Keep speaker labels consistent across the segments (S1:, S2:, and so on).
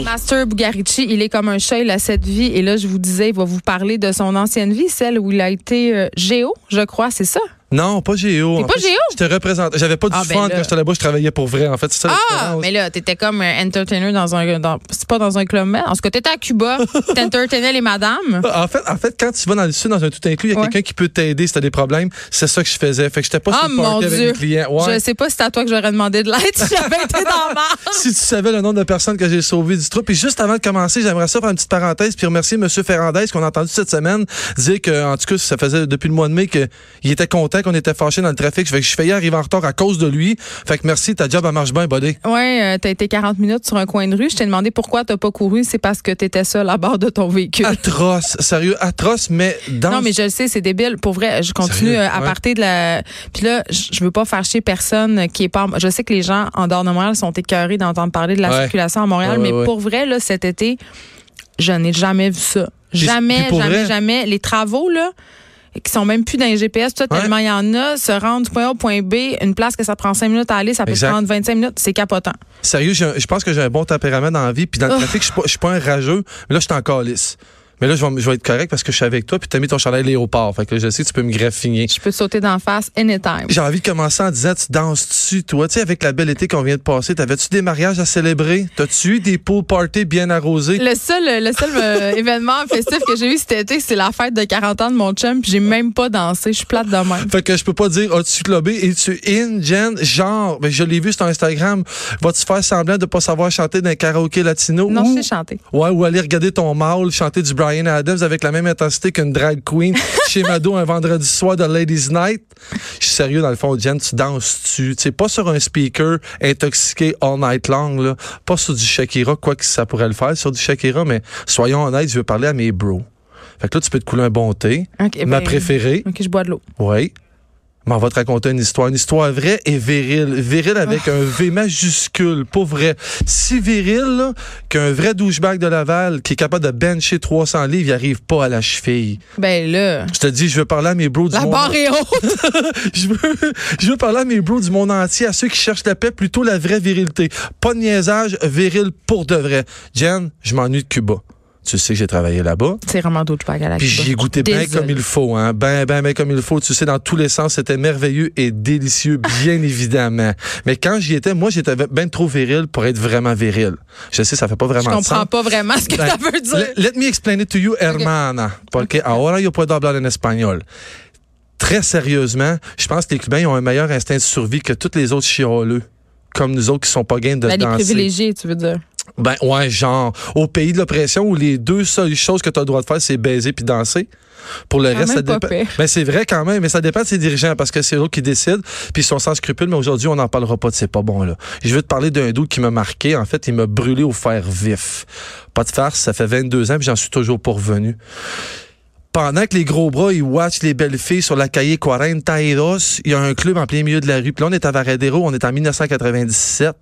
S1: Master Bugarici, il est comme un chat, il a cette vie. Et là, je vous disais, il va vous parler de son ancienne vie, celle où il a été euh, géo, je crois, c'est ça?
S2: Non, pas Géo.
S1: T'es pas Géo?
S2: Je te représente. J'avais pas du
S1: Ah, ben
S2: fun
S1: là.
S2: quand j'étais là-bas, je travaillais pour vrai, en fait. C'est ça
S1: Ah, mais là, t'étais comme un entertainer dans un. Dans, c'est pas dans un club med. En tout cas, t'étais à Cuba, t'entertainais les madames.
S2: En fait, en fait, quand tu vas dans le sud, dans un tout inclus, il y a
S1: Ouais.
S2: quelqu'un qui peut t'aider si t'as des problèmes. C'est ça que je faisais. Fait que j'étais pas
S1: Ah,
S2: sur le
S1: mon
S2: avec
S1: Dieu.
S2: mes clients. Ouais.
S1: Je sais pas si c'est à toi que j'aurais demandé de l'aide si j'avais été dans ma.
S2: Si tu savais le nombre de personnes que j'ai sauvées du trou. Puis juste avant de commencer, j'aimerais ça faire une petite parenthèse puis remercier M. Ferrandez qu'on a entendu cette semaine dire que, en tout cas, ça faisait depuis le mois de mai qu'il était content qu'on était fâché dans le trafic. Fait que je faillis arriver en retard à cause de lui. Fait que merci, ta job, elle marche bien, buddy.
S1: Ouais, euh, t'as été 40 minutes sur un coin de rue. Je t'ai demandé pourquoi t'as pas couru. C'est parce que t'étais seul à bord de ton véhicule.
S2: Atroce, sérieux, atroce, mais dans.
S1: Non, mais je le sais, c'est débile. Pour vrai, je continue
S2: Sérieux?
S1: euh, à
S2: Ouais.
S1: partir de la. Puis là, je veux pas faire chier personne qui est pas. Je sais que les gens en dehors de Montréal sont écœurés d'entendre parler de la
S2: Ouais.
S1: circulation à Montréal,
S2: Ouais,
S1: mais pour vrai, là, cet été, je n'ai jamais vu ça. Jamais, jamais,
S2: vrai-
S1: jamais. Les travaux, là, qui sont même plus dans les GPS, tout,
S2: Ouais.
S1: tellement il y en a, se rendre du point A au point B, une place que ça prend 5 minutes à aller, ça peut
S2: Exact.
S1: prendre 25 minutes, c'est capotant.
S2: Sérieux, je pense que j'ai un bon tempérament dans la vie. Puis dans le
S1: Oh.
S2: trafic, je suis pas- pas un rageux. Mais là, je suis encore lisse. Mais là, je vais, je vais être correct parce que je suis avec toi. Puis tu as mis ton chandail léopard. Fait que je sais que tu peux me graffiner.
S1: Je peux te sauter d'en face anytime.
S2: J'ai envie de commencer en disant, tu danses-tu, toi? Tu sais, avec la belle été qu'on vient de passer, t'avais-tu des mariages à célébrer? T'as-tu eu des pool parties bien arrosés?
S1: Le seul, le seul euh, événement festif que j'ai eu cet été, c'est la fête de 40 ans de mon chum, puis j'ai même pas dansé. Je suis plate de même.
S2: Fait que je peux pas dire, as-tu clubé? Es-tu in, Jen? Genre, ben, je l'ai vu sur Instagram. Vas-tu faire semblant de pas savoir chanter d'un karaoké latino?
S1: Non,
S2: ou,
S1: je sais chanter.
S2: Ouais, ou aller regarder ton mâle chanter du Brian Adams avec la même intensité qu'une drag queen chez Mado un vendredi soir de Ladies Night. Je suis sérieux, dans le fond, Jen, tu danses-tu? Tu sais, pas sur un speaker intoxiqué all night long, là. Pas sur du Shakira, quoi que ça pourrait le faire sur du Shakira, mais soyons honnêtes, je veux parler à mes bros. Fait que là, tu peux te couler un bon thé. Ma
S1: ben,
S2: préférée.
S1: Ok, je bois de l'eau.
S2: Oui. Mais on va te raconter une histoire. Une histoire vraie et virile. Viril avec un V majuscule, pas vrai. Si viril qu'un vrai douchebag de Laval qui est capable de bencher 300 livres, il arrive pas à la cheville.
S1: Ben là,
S2: Je te dis, je veux parler à mes bros du
S1: la
S2: monde.
S1: barre est haute.
S2: je, veux, je veux parler à mes bros du monde entier, à ceux qui cherchent la paix, plutôt la vraie virilité. Pas de niaisage, viril pour de vrai. Jen, je m'ennuie de Cuba. Tu sais que j'ai travaillé là-bas.
S1: C'est vraiment d'autres à la
S2: Puis
S1: Cuba.
S2: j'y ai goûté bien comme il faut, hein. Ben, ben, ben comme il faut. Tu sais, dans tous les sens, c'était merveilleux et délicieux, bien évidemment. Mais quand j'y étais, moi, j'étais bien trop viril pour être vraiment viril. Je sais, ça fait pas
S1: Je
S2: vraiment de
S1: comprends
S2: sens.
S1: pas vraiment ce que
S2: Ben,
S1: ça veut dire.
S2: Let, me explain it to you, hermana. Porque ahora yo puedo hablar en espagnol. Très sérieusement, je pense que les Cubains ont un meilleur instinct de survie que tous les autres chialeux. Comme nous autres qui sont pas gains de
S1: Ben, les
S2: danser.
S1: privilégiés, tu veux dire.
S2: Ben ouais, genre au pays de l'oppression où les deux seules choses que tu as le droit de faire, c'est baiser puis danser. Pour le
S1: Quand
S2: reste, ça dépend. Ben c'est vrai quand même, mais ça dépend de ses dirigeants parce que c'est eux qui décident, puis ils sont sans scrupules. Mais aujourd'hui, on n'en parlera pas de c'est pas bon là. Je veux te parler d'un doute qui m'a marqué. En fait, il m'a brûlé au fer vif. Pas de farce, ça fait 22 ans, puis j'en suis toujours pas revenu. Pendant que les gros bras, ils watchent les belles filles sur la cahier 42, il y a un club en plein milieu de la rue. Puis là, on est à Varadero, on est en 1997,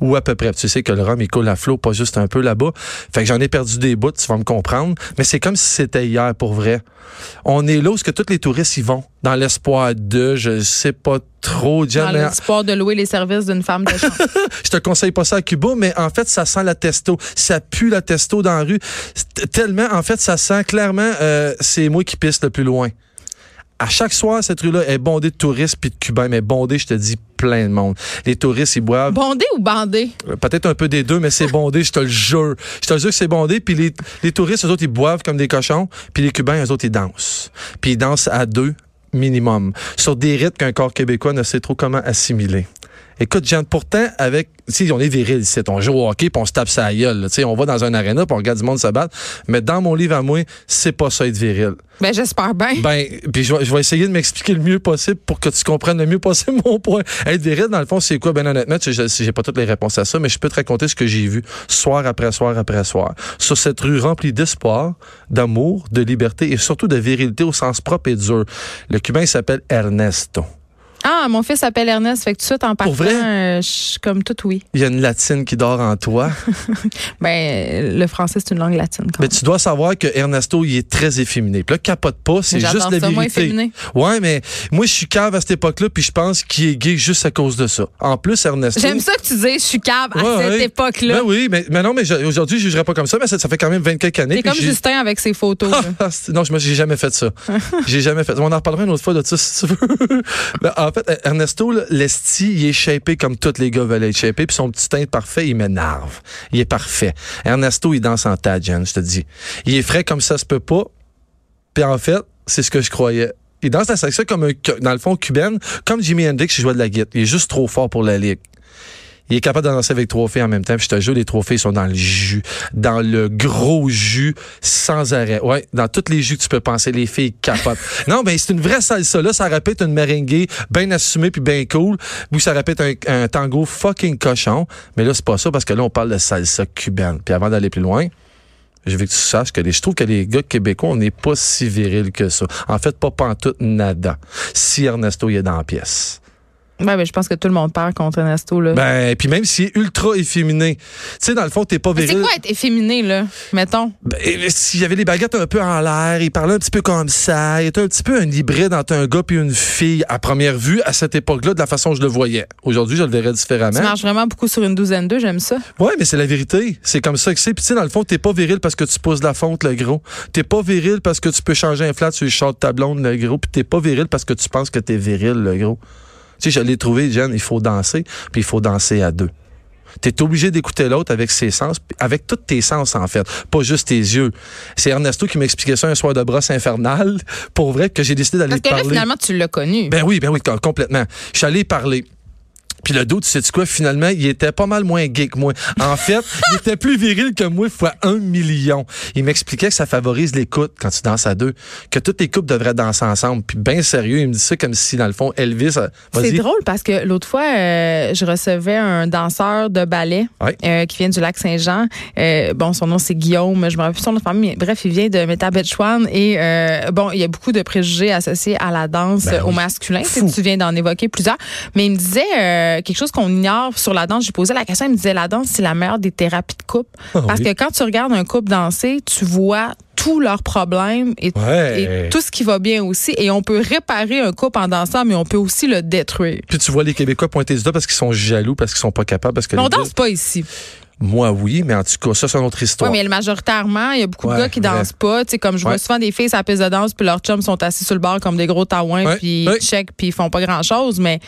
S2: ou à peu près. Tu sais que le rhum, il coule à flot, pas juste un peu là-bas. Fait que j'en ai perdu des bouts, tu vas me comprendre. Mais c'est comme si c'était hier, pour vrai. On est là où ce que tous les touristes y vont, dans l'espoir de, je sais pas trop,
S1: Dans l'espoir de louer les services d'une femme de chambre.
S2: je te conseille pas ça à Cuba, mais en fait, ça sent la testo. Ça pue la testo dans la rue. Tellement, en fait, ça sent clairement, euh, c'est moi qui pisse le plus loin. À chaque soir, cette rue-là est bondée de touristes puis de Cubains, mais bondée, je te dis, plein de monde. Les touristes, ils boivent
S1: Bondé ou bandé?
S2: euh, peut-être un peu des deux, mais c'est bondé, je te le jure. Je te le jure que c'est bondé, puis les, les touristes, eux autres, ils boivent comme des cochons, puis les Cubains, eux autres, ils dansent. Puis ils dansent à deux minimum, sur des rythmes qu'un corps québécois ne sait trop comment assimiler. Écoute, Jean, pourtant, avec, si on est viril ici, on joue au hockey puis on se tape sa gueule, tu sais, on va dans un aréna puis on regarde du monde se battre. Mais dans mon livre à moi, c'est pas ça être viril.
S1: Ben, j'espère bien.
S2: Ben, puis je vais, je vais essayer de m'expliquer le mieux possible pour que tu comprennes le mieux possible mon point. Être viril, dans le fond, c'est quoi? Ben, honnêtement, tu sais, je- j'ai pas toutes les réponses à ça, mais je peux te raconter ce que j'ai vu soir après soir après soir. Sur cette rue remplie d'espoir, d'amour, de liberté et surtout de virilité au sens propre et dur. Le Cubain, s'appelle Ernesto.
S1: Ah, mon fils s'appelle Ernest, fait que tout de suite, en partant,
S2: vrai?
S1: euh, je suis comme tout oui.
S2: Il y a une latine qui dort en toi.
S1: Ben, le français, c'est une langue latine. Quand
S2: Mais
S1: même.
S2: tu dois savoir que Ernesto, il est très efféminé. Puis là, capote pas, c'est juste la
S1: ça, moi,
S2: vérité.
S1: efféminé.
S2: Ouais, mais moi, je suis cave à cette époque-là, puis je pense qu'il est gay juste à cause de ça. En plus, Ernesto.
S1: J'aime ça que tu dises, je suis cave à cette
S2: ouais.
S1: époque-là.
S2: Ben oui, mais, mais non, mais aujourd'hui, je jugerais pas comme ça, mais ça, ça fait quand même 20 quelques années.
S1: T'es
S2: puis
S1: comme Justin avec ses photos.
S2: Ah, c'est- non, je j'ai jamais fait ça. j'ai jamais fait ça. On en reparlera une autre fois de ça, si tu veux. Ben, en fait, Ernesto, là, l'esti, il est shapé comme tous les gars veulent être shapés, puis son petit teint parfait, il m'énerve. Il est parfait. Ernesto, il danse en tas, Jen, je te dis. Il est frais comme ça se peut pas. Puis en fait, c'est ce que je croyais. Il danse la section comme un, dans le fond, cubaine, comme Jimi Hendrix qui jouait de la guitare. Il est juste trop fort pour la ligue. Il est capable de danser avec trois filles en même temps. Puis je te jure, les trois filles sont dans le jus, dans le gros jus, sans arrêt. Ouais, dans tous les jus que tu peux penser, les filles capotent. non, ben c'est une vraie salsa. Là, ça répète une merengue bien assumée puis bien cool. Ou ça répète un, un tango fucking cochon. Mais là, c'est pas ça parce que là, on parle de salsa cubaine. Puis avant d'aller plus loin, je veux que tu saches que les, je trouve que les gars québécois, on n'est pas si viril que ça. En fait, pas pantoute nada. Si Ernesto il est dans la pièce.
S1: Ben, ben, je pense que tout le monde perd contre Ernesto. Là.
S2: Ben, puis même s'il est ultra efféminé, tu sais, dans le fond, t'es pas viril.
S1: c'est quoi être efféminé, là? Mettons?
S2: Ben, s'il y avait les baguettes un peu en l'air, il parlait un petit peu comme ça, il était un petit peu un hybride entre un gars puis une fille à première vue à cette époque-là de la façon dont je le voyais. Aujourd'hui, je le verrais
S1: Tu
S2: différemment.
S1: marches vraiment beaucoup sur une douzaine d'eux, j'aime ça.
S2: Ouais, mais c'est la vérité. C'est comme ça que c'est. Puis tu sais, dans le fond, t'es pas viril parce que tu pousses de la fonte, le gros. T'es pas viril parce que tu peux changer un flat sur le short de ta blonde, le gros. Puis t'es pas viril parce que tu penses que t'es viril, le gros. Tu sais, je l'ai trouvé, Jen, il faut danser, puis il faut danser à deux. T'es obligé d'écouter l'autre avec ses sens, avec tous tes sens, en fait, pas juste tes yeux. C'est Ernesto qui m'expliquait ça un soir de brosse infernale, pour vrai, que j'ai décidé d'aller
S1: Parce que là,
S2: parler.
S1: finalement, tu l'as connu.
S2: Ben oui, ben oui, com- complètement. Je suis allé parler. Puis le doute, tu sais quoi, finalement, il était pas mal moins gay que moi. En fait, il était plus viril que moi fois un million. Il m'expliquait que ça favorise l'écoute quand tu danses à deux, que toutes les couples devraient danser ensemble. Puis bien sérieux, il me dit ça comme si, dans le fond, Elvis... euh,
S1: C'est drôle parce que l'autre fois, euh, je recevais un danseur de ballet euh, qui vient du lac Saint-Jean. Euh, bon, son nom c'est Guillaume, je me rappelle plus son nom de famille, mais bref, il vient de Métabetchouan et bon, il y a beaucoup de préjugés associés à la danse
S2: Ben
S1: au masculin. Tu viens d'en évoquer plusieurs, mais il me disait euh, quelque chose qu'on ignore sur la danse. J'ai posé la question, il me disait la danse c'est la meilleure des thérapies de couple
S2: Ah
S1: parce
S2: oui.
S1: que quand tu regardes un couple danser, tu vois tous leurs problèmes et,
S2: Ouais.
S1: et tout ce qui va bien aussi. Et on peut réparer un couple en dansant, mais on peut aussi le détruire.
S2: Puis tu vois les Québécois pointer du doigt parce qu'ils sont jaloux, parce qu'ils sont pas capables, parce que
S1: Mais on danse pas ici.
S2: Moi, oui, mais en tout cas, ça, c'est une autre histoire.
S1: Oui, mais majoritairement, il y a beaucoup
S2: Ouais,
S1: de gars qui dansent pas. Tu sais, comme je vois
S2: Ouais.
S1: souvent des filles sur la piste de danse, puis leurs chums sont assis sur le bord comme des gros taouins, puis ils check, puis ils font pas grand-chose. Mais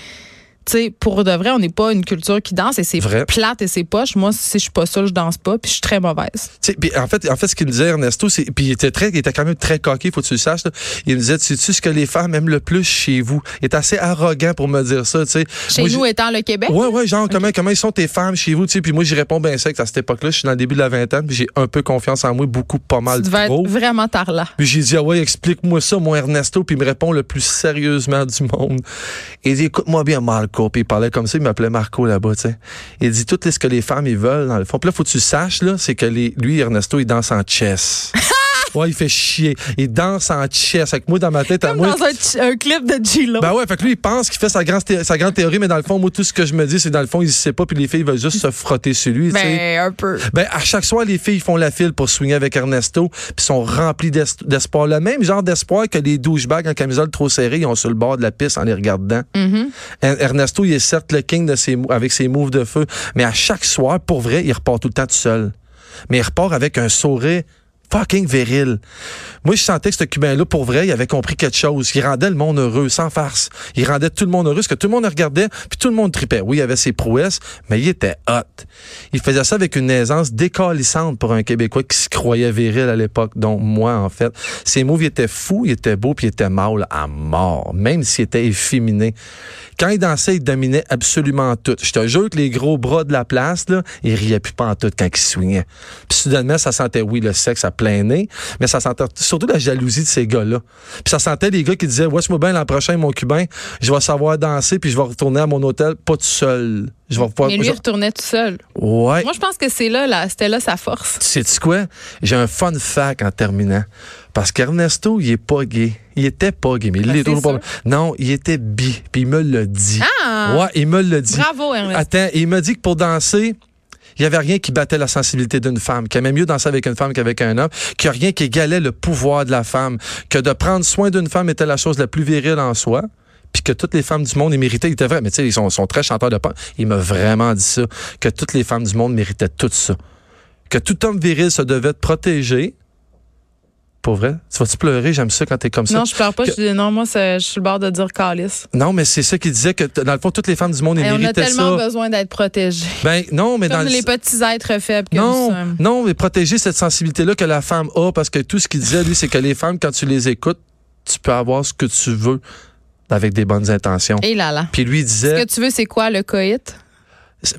S1: sais, pour de vrai, on n'est pas une culture qui danse et c'est
S2: Vrai.
S1: plate et c'est poche. Moi, si je suis pas ça, je danse pas, puis je suis très mauvaise.
S2: Puis en fait, en fait, ce qu'il me disait Ernesto, c'est, puis il était très, il était quand même très coquille, faut que tu le saches. là. Il me disait, tu sais ce que les femmes aiment le plus chez vous? Il est assez arrogant pour me dire ça, tu sais.
S1: Chez
S2: Moi,
S1: nous, étant le Québec,
S2: Ouais, ouais, genre, comment, comment ils sont tes femmes chez vous, tu sais. Puis moi, j'y réponds bien sec à cette époque-là. Je suis dans le début de la vingtaine, puis j'ai un peu confiance en moi, beaucoup, pas mal
S1: tu devais
S2: trop.
S1: être vraiment tarla.
S2: Puis j'ai dit, ah ouais, explique-moi ça, mon Ernesto. Puis il me répond le plus sérieusement du monde. Il dit, écoute-moi bien, Marco. Il parlait comme ça, il m'appelait Marco là-bas, tu sais. Il dit, tout ce que les femmes, ils veulent, dans le fond. Puis là, faut que tu saches, là, c'est que lui, Ernesto, il danse en chess. ouais, il fait chier. Il danse en chess. Avec moi, dans ma tête, à moi.
S1: dans un, un clip de G-Lo.
S2: Ben ouais, fait que lui, il pense qu'il fait sa grande, thé- sa grande théorie, mais dans le fond, moi, tout ce que je me dis, c'est dans le fond, il sait pas, puis les filles veulent juste se frotter sur lui.
S1: Ben, un peu.
S2: Ben, à chaque soir, les filles font la file pour swinger avec Ernesto, puis sont remplies d'es- d'espoir. Le même genre d'espoir que les douchebags en camisole trop serrée, ils ont sur le bord de la piste en les regardant.
S1: Mhm.
S2: Er- Ernesto, il est certes le king de ses, avec ses moves de feu, mais à chaque soir, pour vrai, il repart tout le temps tout seul. Mais il repart avec un sourire fucking viril. Moi, je sentais que ce Cubain-là, pour vrai, il avait compris quelque chose. Il rendait le monde heureux, sans farce. Il rendait tout le monde heureux, parce que tout le monde regardait, puis tout le monde tripait. Oui, il avait ses prouesses, mais il était hot. Il faisait ça avec une aisance décalissante pour un Québécois qui se croyait viril à l'époque, dont moi, en fait. Ses moves, il était fou, il était beau, puis il était mâle à mort, même s'il était efféminé. Quand il dansait, il dominait absolument tout. Je te jure que les gros bras de la place, là, il riait plus pas en tout quand il swingait. Puis soudainement, ça sentait, oui, le sexe plein nez, mais ça sentait surtout la jalousie de ces gars-là. Puis ça sentait les gars qui disaient, watch-moi bien l'an prochain, mon cubain, je vais savoir danser, puis je vais retourner à mon hôtel, pas tout seul. Je vais pouvoir,
S1: Mais lui,
S2: je-
S1: il retournait tout seul.
S2: Ouais.
S1: Moi, je pense que c'est là, là c'était là sa force.
S2: Sais-tu quoi? J'ai un fun fact en terminant. Parce qu'Ernesto, il est pas gay. Il était pas gay, mais il
S1: Ben,
S2: est toujours pas. Non, il était bi. Puis il me l'a dit.
S1: Ah!
S2: Ouais, il me l'a dit.
S1: Bravo, Ernest.
S2: Attends, il m'a dit que pour danser, il n'y avait rien qui battait la sensibilité d'une femme, qu'il aimait mieux danser avec une femme qu'avec un homme, qu'il n'y a rien qui égalait le pouvoir de la femme, que de prendre soin d'une femme était la chose la plus virile en soi. Puis que toutes les femmes du monde, ils méritaient, il était vrai, mais tu sais, ils sont, très chanteurs de punk. Il m'a vraiment dit ça, que toutes les femmes du monde méritaient tout ça. Que tout homme viril se devait de protéger. Pour vrai? Tu vas-tu pleurer? J'aime ça quand t'es comme ça.
S1: Non, je pleure pas.
S2: Que-
S1: Je dis, non, moi, je suis le bord de dire calice.
S2: Non, mais c'est ça qu'il disait que, dans le fond, toutes les femmes du monde, ils
S1: Hey, on a
S2: méritaient
S1: tellement
S2: ça.
S1: besoin d'être protégés.
S2: Ben, non, mais dans
S1: Comme
S2: le-
S1: les petits êtres faibles que nous
S2: Non,
S1: sommes.
S2: non, mais protéger cette sensibilité-là que la femme a, parce que tout ce qu'il disait, lui, c'est que les femmes, quand tu les écoutes, tu peux avoir ce que tu veux avec des bonnes intentions.
S1: Et là là.
S2: Puis lui, il
S1: Ce
S2: disait,
S1: que tu veux, c'est quoi le coït?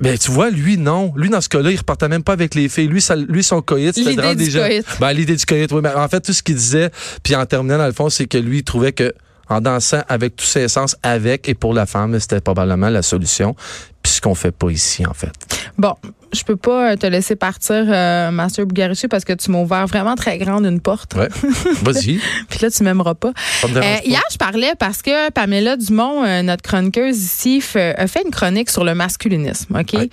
S2: Ben, tu vois, lui, non. Lui, dans ce cas-là, il repartait même pas avec les filles. Lui, ça, lui son coït, c'était de rendre des gens-. Ben, l'idée du coït, oui. Mais en fait, tout ce qu'il disait, puis en terminant, dans le fond, c'est que lui, il trouvait que en dansant avec tous ses sens, avec et pour la femme, c'était probablement la solution. Puis ce qu'on fait pas ici, en fait.
S1: Bon, je peux pas te laisser partir, euh, Master Bugarici, parce que tu m'as ouvert vraiment très grande une porte.
S2: Ouais. Vas-y.
S1: Puis là, tu m'aimeras pas.
S2: Ça me dérange
S1: Euh,
S2: pas.
S1: hier, je parlais parce que Pamela Dumont, euh, notre chroniqueuse ici, fait- a fait une chronique sur le masculinisme, OK?
S2: Ouais.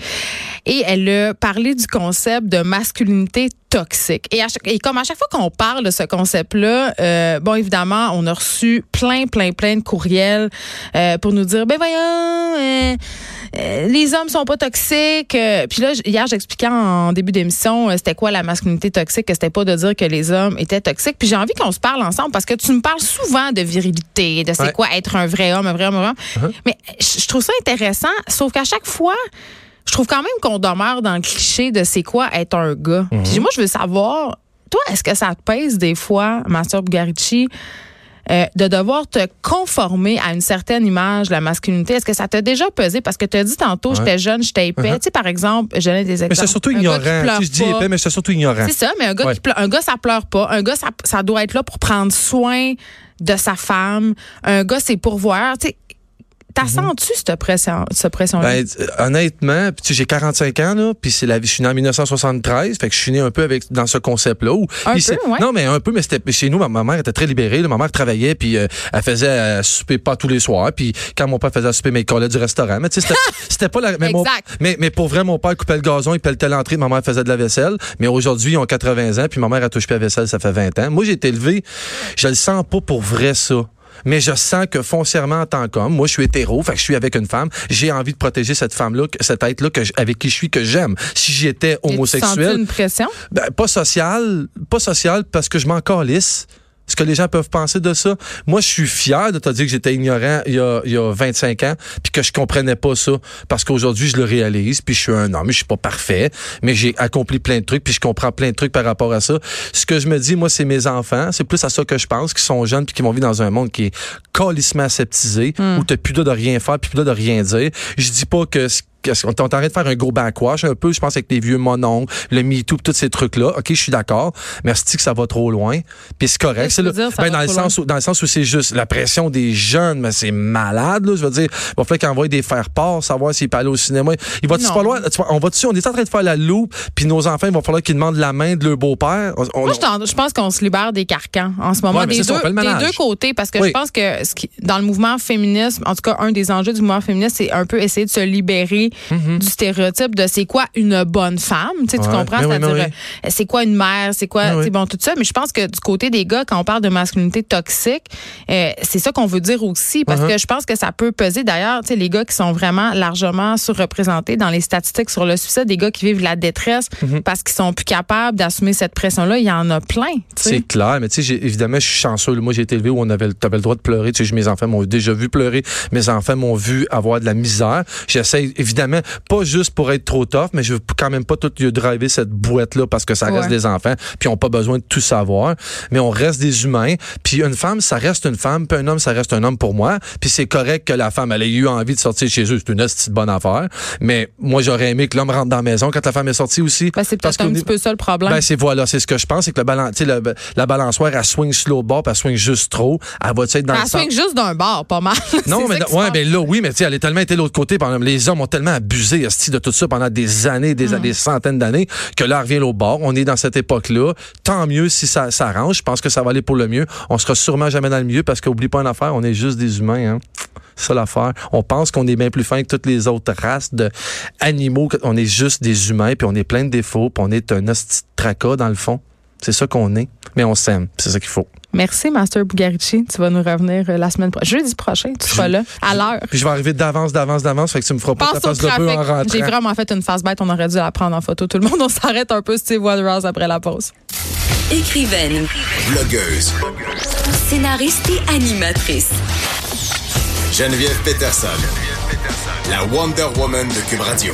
S1: Et elle a parlé du concept de masculinité toxique. Et, à chaque- et comme à chaque fois qu'on parle de ce concept-là, euh, bon, évidemment, on a reçu plein, plein, plein de courriels euh, pour nous dire, ben voyons, euh, euh, les hommes sont pas toxiques. Euh, Puis là, hier, j'expliquais en début d'émission, euh, c'était quoi la masculinité toxique, que c'était pas de dire que les hommes étaient toxiques. Puis j'ai envie qu'on se parle ensemble parce que tu me parles souvent de virilité, de c'est
S2: Ouais.
S1: quoi être un vrai homme, un vrai homme, un vrai homme. Mais je trouve ça intéressant, sauf qu'à chaque fois, je trouve quand même qu'on demeure dans le cliché de c'est quoi être un gars. Puis moi, je veux savoir, toi, est-ce que ça te pèse des fois, Master Bugarici, euh, de devoir te conformer à une certaine image de la masculinité? Est-ce que ça t'a déjà pesé? Parce que tu as dit tantôt, j'étais jeune, j'étais épais.
S2: Uh-huh.
S1: Tu sais, par exemple, je donnais des exemples.
S2: Mais c'est surtout
S1: Un
S2: ignorant. Tu je dis épais, mais c'est surtout ignorant.
S1: C'est ça, mais un gars
S2: Ouais.
S1: qui pleure, un gars ça pleure pas, un gars ça, ça doit être là pour prendre soin de sa femme, un gars c'est pourvoir, tu sais T'as senti cette pression, cette pression
S2: Ben, euh, honnêtement, tu sais, j'ai 45 ans là, puis c'est la vie. Je suis né en 1973, fait que je suis né un peu avec dans ce concept-là.
S1: Un peu, ouais.
S2: Non, mais un peu, mais c'était chez nous. Ma, ma mère était très libérée. là. ma mère travaillait, puis euh, elle faisait euh, souper pas tous les soirs. Puis quand mon père faisait souper, mais il collait du restaurant. Mais tu sais, c'était- pas la. Mais, mon- mais, mais pour vrai, mon père coupait le gazon, il pelletait l'entrée, ma mère faisait de la vaisselle. Mais aujourd'hui, ils ont 80 ans, puis ma mère a touché à la vaisselle, ça fait 20 ans. Moi, j'ai été élevé, je le sens pas pour vrai ça. Mais je sens que foncièrement en tant qu'homme, moi je suis hétéro, fait que je suis avec une femme, j'ai envie de protéger cette femme-là, que- cet être-là avec qui je suis que j'aime. Si j'étais
S1: Tu
S2: homosexuel,
S1: une pression?
S2: ben, pas social, pas social parce que je m'en calisse. Ce que les gens peuvent penser de ça? Moi, je suis fier de te dire que j'étais ignorant il y, a, il y a 25 ans, puis que je comprenais pas ça, parce qu'aujourd'hui, je le réalise, puis je suis un homme, je suis pas parfait, mais j'ai accompli plein de trucs, puis je comprends plein de trucs par rapport à ça. Ce que je me dis, moi, c'est mes enfants, c'est plus à ça que je pense, qui sont jeunes, puis qui vont vivre dans un monde qui est calissement aseptisé, où t'as plus droit de rien faire, puis plus de rien dire. Je dis pas que ce qu'est-ce qu'on est en train de faire un gros backwash un peu, je pense, avec les vieux mononcles, le MeToo, tous ces trucs-là. OK, je suis d'accord. Mais que ça va trop loin. Puis c'est correct. C'est ben,
S1: va
S2: dans, le sens où, dans le sens où c'est juste la pression des jeunes, mais c'est malade, là. Je veux dire, il va falloir qu'ils envoient des faire part, savoir s'ils peuvent aller au cinéma. Il falloir, tu vois, on va dessus, on est en train de faire la loupe, puis nos enfants, il va falloir qu'ils demandent la main de leur beau-père?
S1: Moi, je, pense qu'on se libère des carcans en ce moment,
S2: Ouais,
S1: des,
S2: ça,
S1: deux, des deux côtés, parce que
S2: Oui.
S1: je pense que ce qui, dans le mouvement féminisme, en tout cas, un des enjeux du mouvement féministe, c'est un peu essayer de se libérer du stéréotype de c'est quoi une bonne femme. Tu sais, tu
S2: Ouais.
S1: comprends?
S2: Oui, mais oui.
S1: euh, c'est quoi une mère? C'est quoi, sais,
S2: oui.
S1: bon, tout ça. Mais je pense que du côté des gars, quand on parle de masculinité toxique, euh, c'est ça qu'on veut dire aussi. Parce
S2: Uh-huh.
S1: que je pense que ça peut peser. D'ailleurs, tu sais, les gars qui sont vraiment largement surreprésentés dans les statistiques sur le suicide, des gars qui vivent la détresse
S2: Mm-hmm.
S1: parce qu'ils sont plus capables d'assumer cette pression-là, il y en a plein.
S2: C'est clair, mais tu sais, évidemment, je suis chanceux. Moi, j'ai été élevé où on avait, avais le droit de pleurer. Tu sais, mes enfants m'ont déjà vu pleurer. Mes enfants m'ont vu avoir de la misère. J'essaie, évidemment, pas juste pour être trop tough, mais je veux quand même pas tout lieu driver cette boîte-là parce que ça reste
S1: Ouais.
S2: des enfants, puis ils ont pas besoin de tout savoir. Mais on reste des humains. Puis une femme, ça reste une femme, puis un homme, ça reste un homme pour moi. Puis c'est correct que la femme, elle ait eu envie de sortir chez eux. C'est une petite bonne affaire. Mais moi, j'aurais aimé que l'homme rentre dans la maison quand la femme est sortie aussi.
S1: Ben, c'est peut-être un petit peu ça le problème.
S2: ben, c'est voilà, c'est ce que je pense, c'est que le balan- tu sais, le- la balançoire, elle swing slow bord, puis elle swing juste trop. Elle va être dans
S1: Elle
S2: le sens-
S1: swing juste d'un bord, pas mal.
S2: Non, mais ouais, ben là, oui, mais tu elle est tellement été de l'autre côté. Les hommes ont tellement abusé esti, de tout ça pendant des années, des,
S1: Mm.
S2: des centaines d'années, que là, revient au bord. On est dans cette époque-là. Tant mieux si ça s'arrange. Je pense que ça va aller pour le mieux. On sera sûrement jamais dans le milieu parce qu'oublie pas une affaire, on est juste des humains. Hein. C'est ça l'affaire. On pense qu'on est bien plus fin que toutes les autres races de animaux. On est juste des humains, puis on est plein de défauts, puis on est un hostie de tracas dans le fond. C'est ça qu'on est. Mais on s'aime. C'est ça qu'il faut.
S1: Merci, Master Bugarici. Tu vas nous revenir euh, la semaine prochaine. Jeudi prochain, tu seras là, à l'heure.
S2: Puis je vais arriver d'avance, d'avance, d'avance. Fait que tu me feras pas ta
S1: Pense au
S2: face de peu en
S1: trafic.
S2: rentrant.
S1: J'ai vraiment fait une face bête. On aurait dû la prendre en photo. Tout le monde, on s'arrête un peu Steve Waterhouse après la pause.
S3: Écrivaine,
S4: Blogueuse.
S3: scénariste et animatrice.
S4: Geneviève Peterson. La Wonder Woman de Cube Radio.